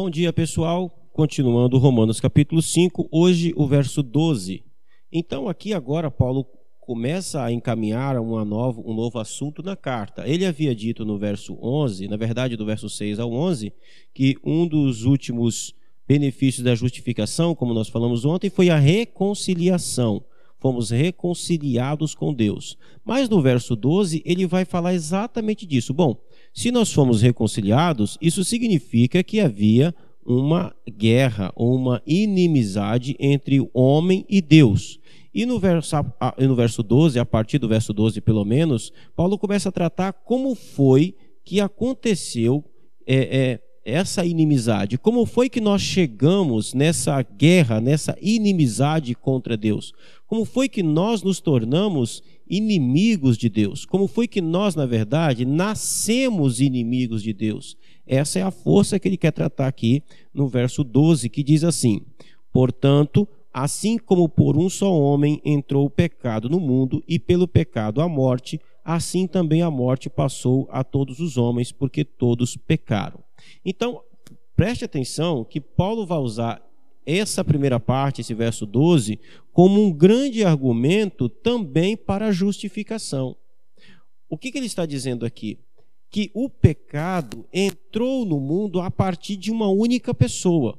Bom dia, pessoal. Continuando Romanos capítulo 5, hoje o verso 12. Então, aqui agora, Paulo começa a encaminhar uma um novo assunto na carta. Ele havia dito no verso 11, na verdade, do verso 6 ao 11, que um dos últimos benefícios da justificação, como nós falamos ontem, foi a reconciliação. Fomos reconciliados com Deus. Mas no verso 12, ele vai falar exatamente disso. Bom, se nós fomos reconciliados, isso significa que havia uma guerra ou uma inimizade entre o homem e Deus. E no verso, no verso 12, a partir do verso 12 pelo menos, Paulo começa a tratar como foi que aconteceu é, é, essa inimizade. Como foi que nós chegamos nessa guerra, nessa inimizade contra Deus? Como foi que nós nos tornamos inimigos de Deus? Como foi que nós, na verdade, nascemos inimigos de Deus? Essa é a força que ele quer tratar aqui no verso 12, que diz assim: Portanto, assim como por um só homem entrou o pecado no mundo, e pelo pecado a morte, assim também a morte passou a todos os homens, porque todos pecaram. Então, preste atenção que Paulo vai usar essa primeira parte, esse verso 12, como um grande argumento também para a justificação. O que, que ele está dizendo aqui? Que o pecado entrou no mundo a partir de uma única pessoa.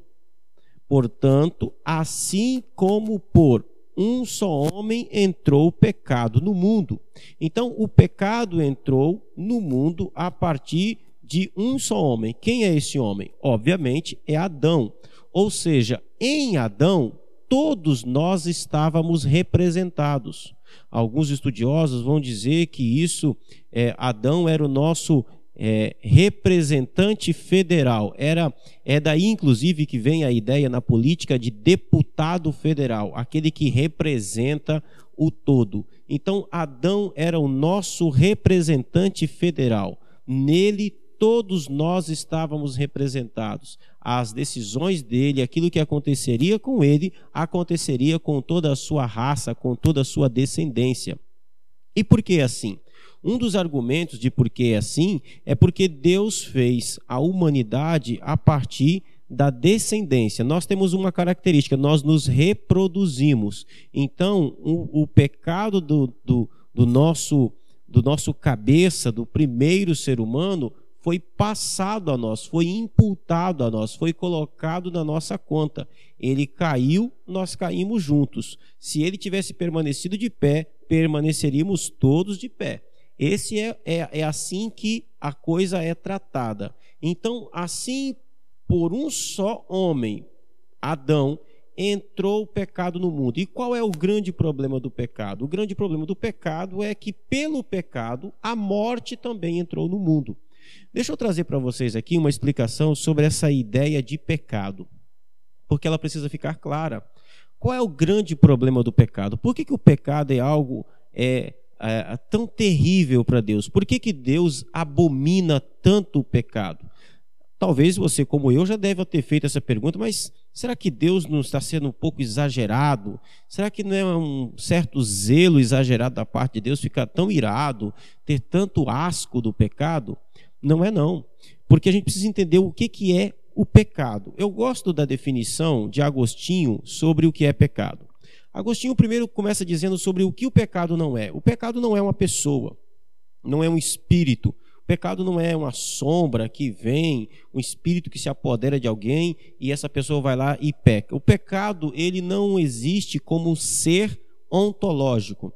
Portanto, assim como por um só homem entrou o pecado no mundo. Então, o pecado entrou no mundo a partir de um só homem. Quem é esse homem? Obviamente é Adão. Ou seja, em Adão, todos nós estávamos representados. Alguns estudiosos vão dizer que isso, é, Adão era o nosso é, representante federal. Era é daí inclusive que vem a ideia na política de deputado federal, aquele que representa o todo. Então Adão era o nosso representante federal. Nele todos nós estávamos representados. As decisões dele, aquilo que aconteceria com ele, aconteceria com toda a sua raça, com toda a sua descendência. E por que assim? Um dos argumentos de por que é assim é porque Deus fez a humanidade a partir da descendência. Nós temos uma característica, nós nos reproduzimos. Então, o, o pecado do, do, do, nosso, do nosso cabeça, do primeiro ser humano, foi passado a nós, foi imputado a nós, foi colocado na nossa conta. Ele caiu, nós caímos juntos. Se ele tivesse permanecido de pé, permaneceríamos todos de pé. Esse é, é, é assim que a coisa é tratada. Então, assim, por um só homem, Adão, entrou o pecado no mundo. E qual é o grande problema do pecado? O grande problema do pecado é que, pelo pecado, a morte também entrou no mundo. Deixa eu trazer para vocês aqui uma explicação sobre essa ideia de pecado, porque ela precisa ficar clara. Qual é o grande problema do pecado? Por que, que o pecado é algo é, é tão terrível para Deus? Por que, que Deus abomina tanto o pecado? Talvez você, como eu, já deve ter feito essa pergunta, mas será que Deus não está sendo um pouco exagerado? Será que não é um certo zelo exagerado da parte de Deus ficar tão irado, ter tanto asco do pecado? Não é não. Porque a gente precisa entender o que, que é o pecado. Eu gosto da definição de Agostinho sobre o que é pecado. Agostinho primeiro começa dizendo sobre o que o pecado não é. O pecado não é uma pessoa, não é um espírito. O pecado não é uma sombra que vem, um espírito que se apodera de alguém e essa pessoa vai lá e peca. O pecado, ele não existe como ser ontológico.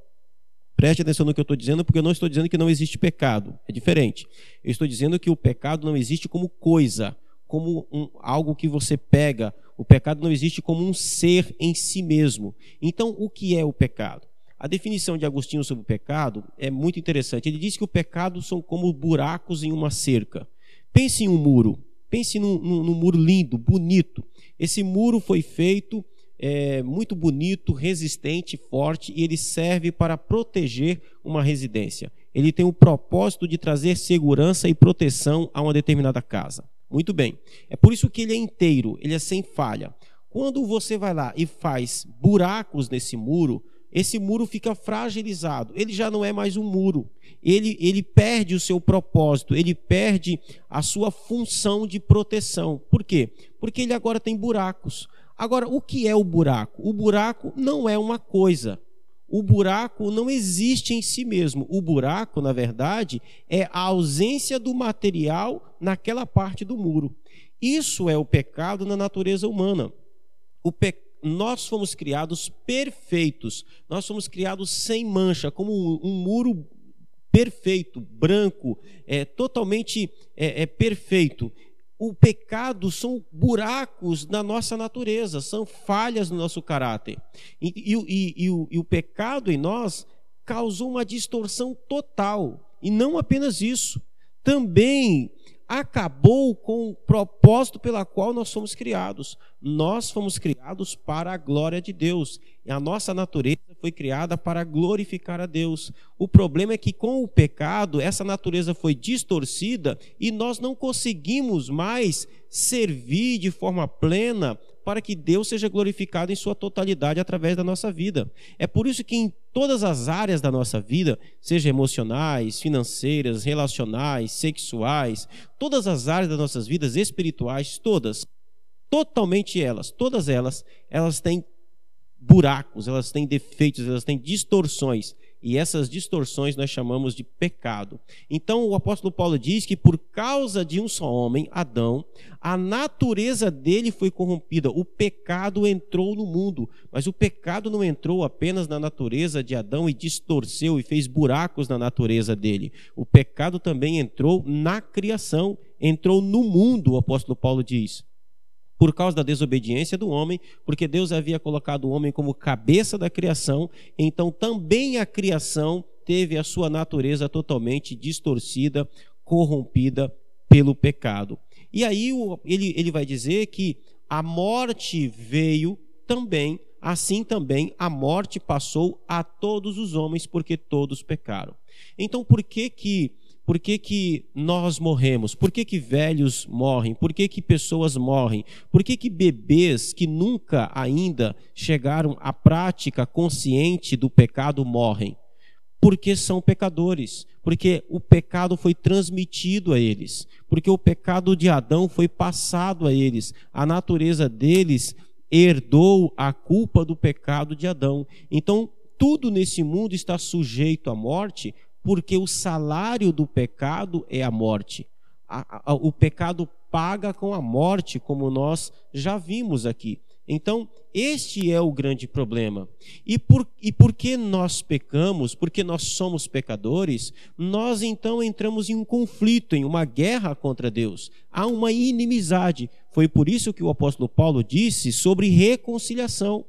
Preste atenção no que eu estou dizendo, porque eu não estou dizendo que não existe pecado. É diferente. Eu estou dizendo que o pecado não existe como coisa, como um, algo que você pega. O pecado não existe como um ser em si mesmo. Então, o que é o pecado? A definição de Agostinho sobre o pecado é muito interessante. Ele diz que o pecado são como buracos em uma cerca. Pense em um muro. Pense num, num, num muro lindo, bonito. Esse muro foi feito é, muito bonito, resistente, forte e ele serve para proteger uma residência. Ele tem o propósito de trazer segurança e proteção a uma determinada casa. Muito bem. É por isso que ele é inteiro, ele é sem falha. Quando você vai lá e faz buracos nesse muro, esse muro fica fragilizado. Ele já não é mais um muro. Ele, ele perde o seu propósito, ele perde a sua função de proteção. Por quê? Porque ele agora tem buracos. Agora, o que é o buraco? O buraco não é uma coisa. O buraco não existe em si mesmo. O buraco, na verdade, é a ausência do material naquela parte do muro. Isso é o pecado na natureza humana. Pe... Nós fomos criados perfeitos, nós fomos criados sem mancha, como um, um muro perfeito, branco, é, totalmente é, é perfeito. O pecado são buracos na nossa natureza, são falhas no nosso caráter. E, e, e, e o, o pecado em nós causou uma distorção total. E não apenas isso, também acabou com o propósito pela qual nós fomos criados. Nós fomos criados para a glória de Deus. E a nossa natureza foi criada para glorificar a Deus. O problema é que com o pecado, essa natureza foi distorcida e nós não conseguimos mais servir de forma plena para que Deus seja glorificado em sua totalidade através da nossa vida. É por isso que em todas as áreas da nossa vida, seja emocionais, financeiras, relacionais, sexuais, todas as áreas das nossas vidas espirituais, todas, totalmente elas, todas elas, elas têm buracos, elas têm defeitos, elas têm distorções. E essas distorções nós chamamos de pecado. Então o apóstolo Paulo diz que por causa de um só homem, Adão, a natureza dele foi corrompida. O pecado entrou no mundo, mas o pecado não entrou apenas na natureza de Adão e distorceu e fez buracos na natureza dele. O pecado também entrou na criação, entrou no mundo, o apóstolo Paulo diz por causa da desobediência do homem, porque Deus havia colocado o homem como cabeça da criação, então também a criação teve a sua natureza totalmente distorcida, corrompida pelo pecado. E aí ele, ele vai dizer que a morte veio também, assim também a morte passou a todos os homens, porque todos pecaram. Então, por que que por que, que nós morremos? Por que, que velhos morrem? Por que, que pessoas morrem? Por que, que bebês que nunca ainda chegaram à prática consciente do pecado morrem? Porque são pecadores, porque o pecado foi transmitido a eles, porque o pecado de Adão foi passado a eles, a natureza deles herdou a culpa do pecado de Adão. Então, tudo nesse mundo está sujeito à morte porque o salário do pecado é a morte. o pecado paga com a morte, como nós já vimos aqui. Então, este é o grande problema. E por, e porque nós pecamos, porque nós somos pecadores, nós então entramos em um conflito, em uma guerra contra Deus. Há uma inimizade. Foi por isso que o apóstolo Paulo disse sobre reconciliação.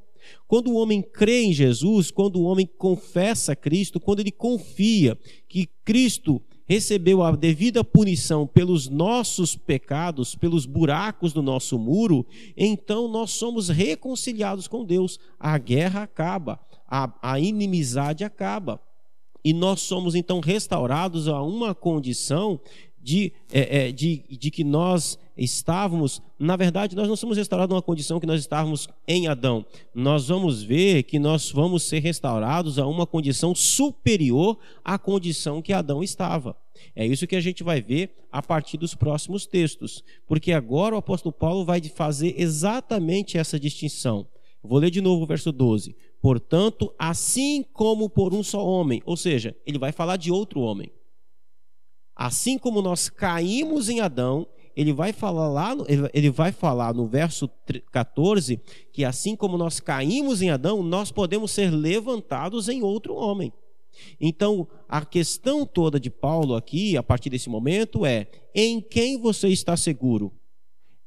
Quando o homem crê em Jesus, quando o homem confessa Cristo, quando ele confia que Cristo recebeu a devida punição pelos nossos pecados, pelos buracos do nosso muro, então nós somos reconciliados com Deus. A guerra acaba, a, a inimizade acaba. E nós somos então restaurados a uma condição de, é, é, de, de que nós estávamos, na verdade, nós não somos restaurados numa condição que nós estávamos em Adão. Nós vamos ver que nós vamos ser restaurados a uma condição superior à condição que Adão estava. É isso que a gente vai ver a partir dos próximos textos, porque agora o apóstolo Paulo vai fazer exatamente essa distinção. Vou ler de novo o verso 12. Portanto, assim como por um só homem, ou seja, ele vai falar de outro homem. Assim como nós caímos em Adão, ele vai falar lá, ele vai falar no verso 14 que assim como nós caímos em Adão, nós podemos ser levantados em outro homem. Então, a questão toda de Paulo aqui, a partir desse momento, é: em quem você está seguro?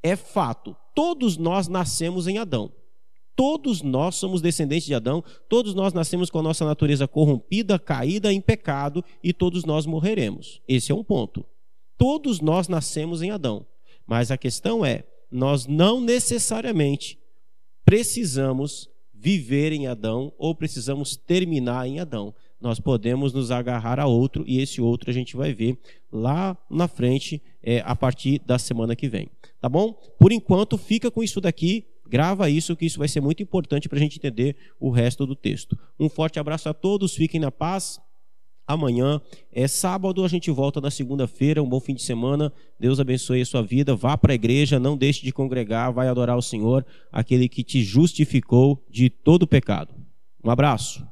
É fato, todos nós nascemos em Adão. Todos nós somos descendentes de Adão, todos nós nascemos com a nossa natureza corrompida, caída em pecado e todos nós morreremos. Esse é um ponto. Todos nós nascemos em Adão. Mas a questão é, nós não necessariamente precisamos viver em Adão ou precisamos terminar em Adão. Nós podemos nos agarrar a outro e esse outro a gente vai ver lá na frente é, a partir da semana que vem. Tá bom? Por enquanto, fica com isso daqui Grava isso, que isso vai ser muito importante para a gente entender o resto do texto. Um forte abraço a todos, fiquem na paz. Amanhã é sábado, a gente volta na segunda-feira. Um bom fim de semana. Deus abençoe a sua vida. Vá para a igreja, não deixe de congregar, vai adorar o Senhor, aquele que te justificou de todo pecado. Um abraço.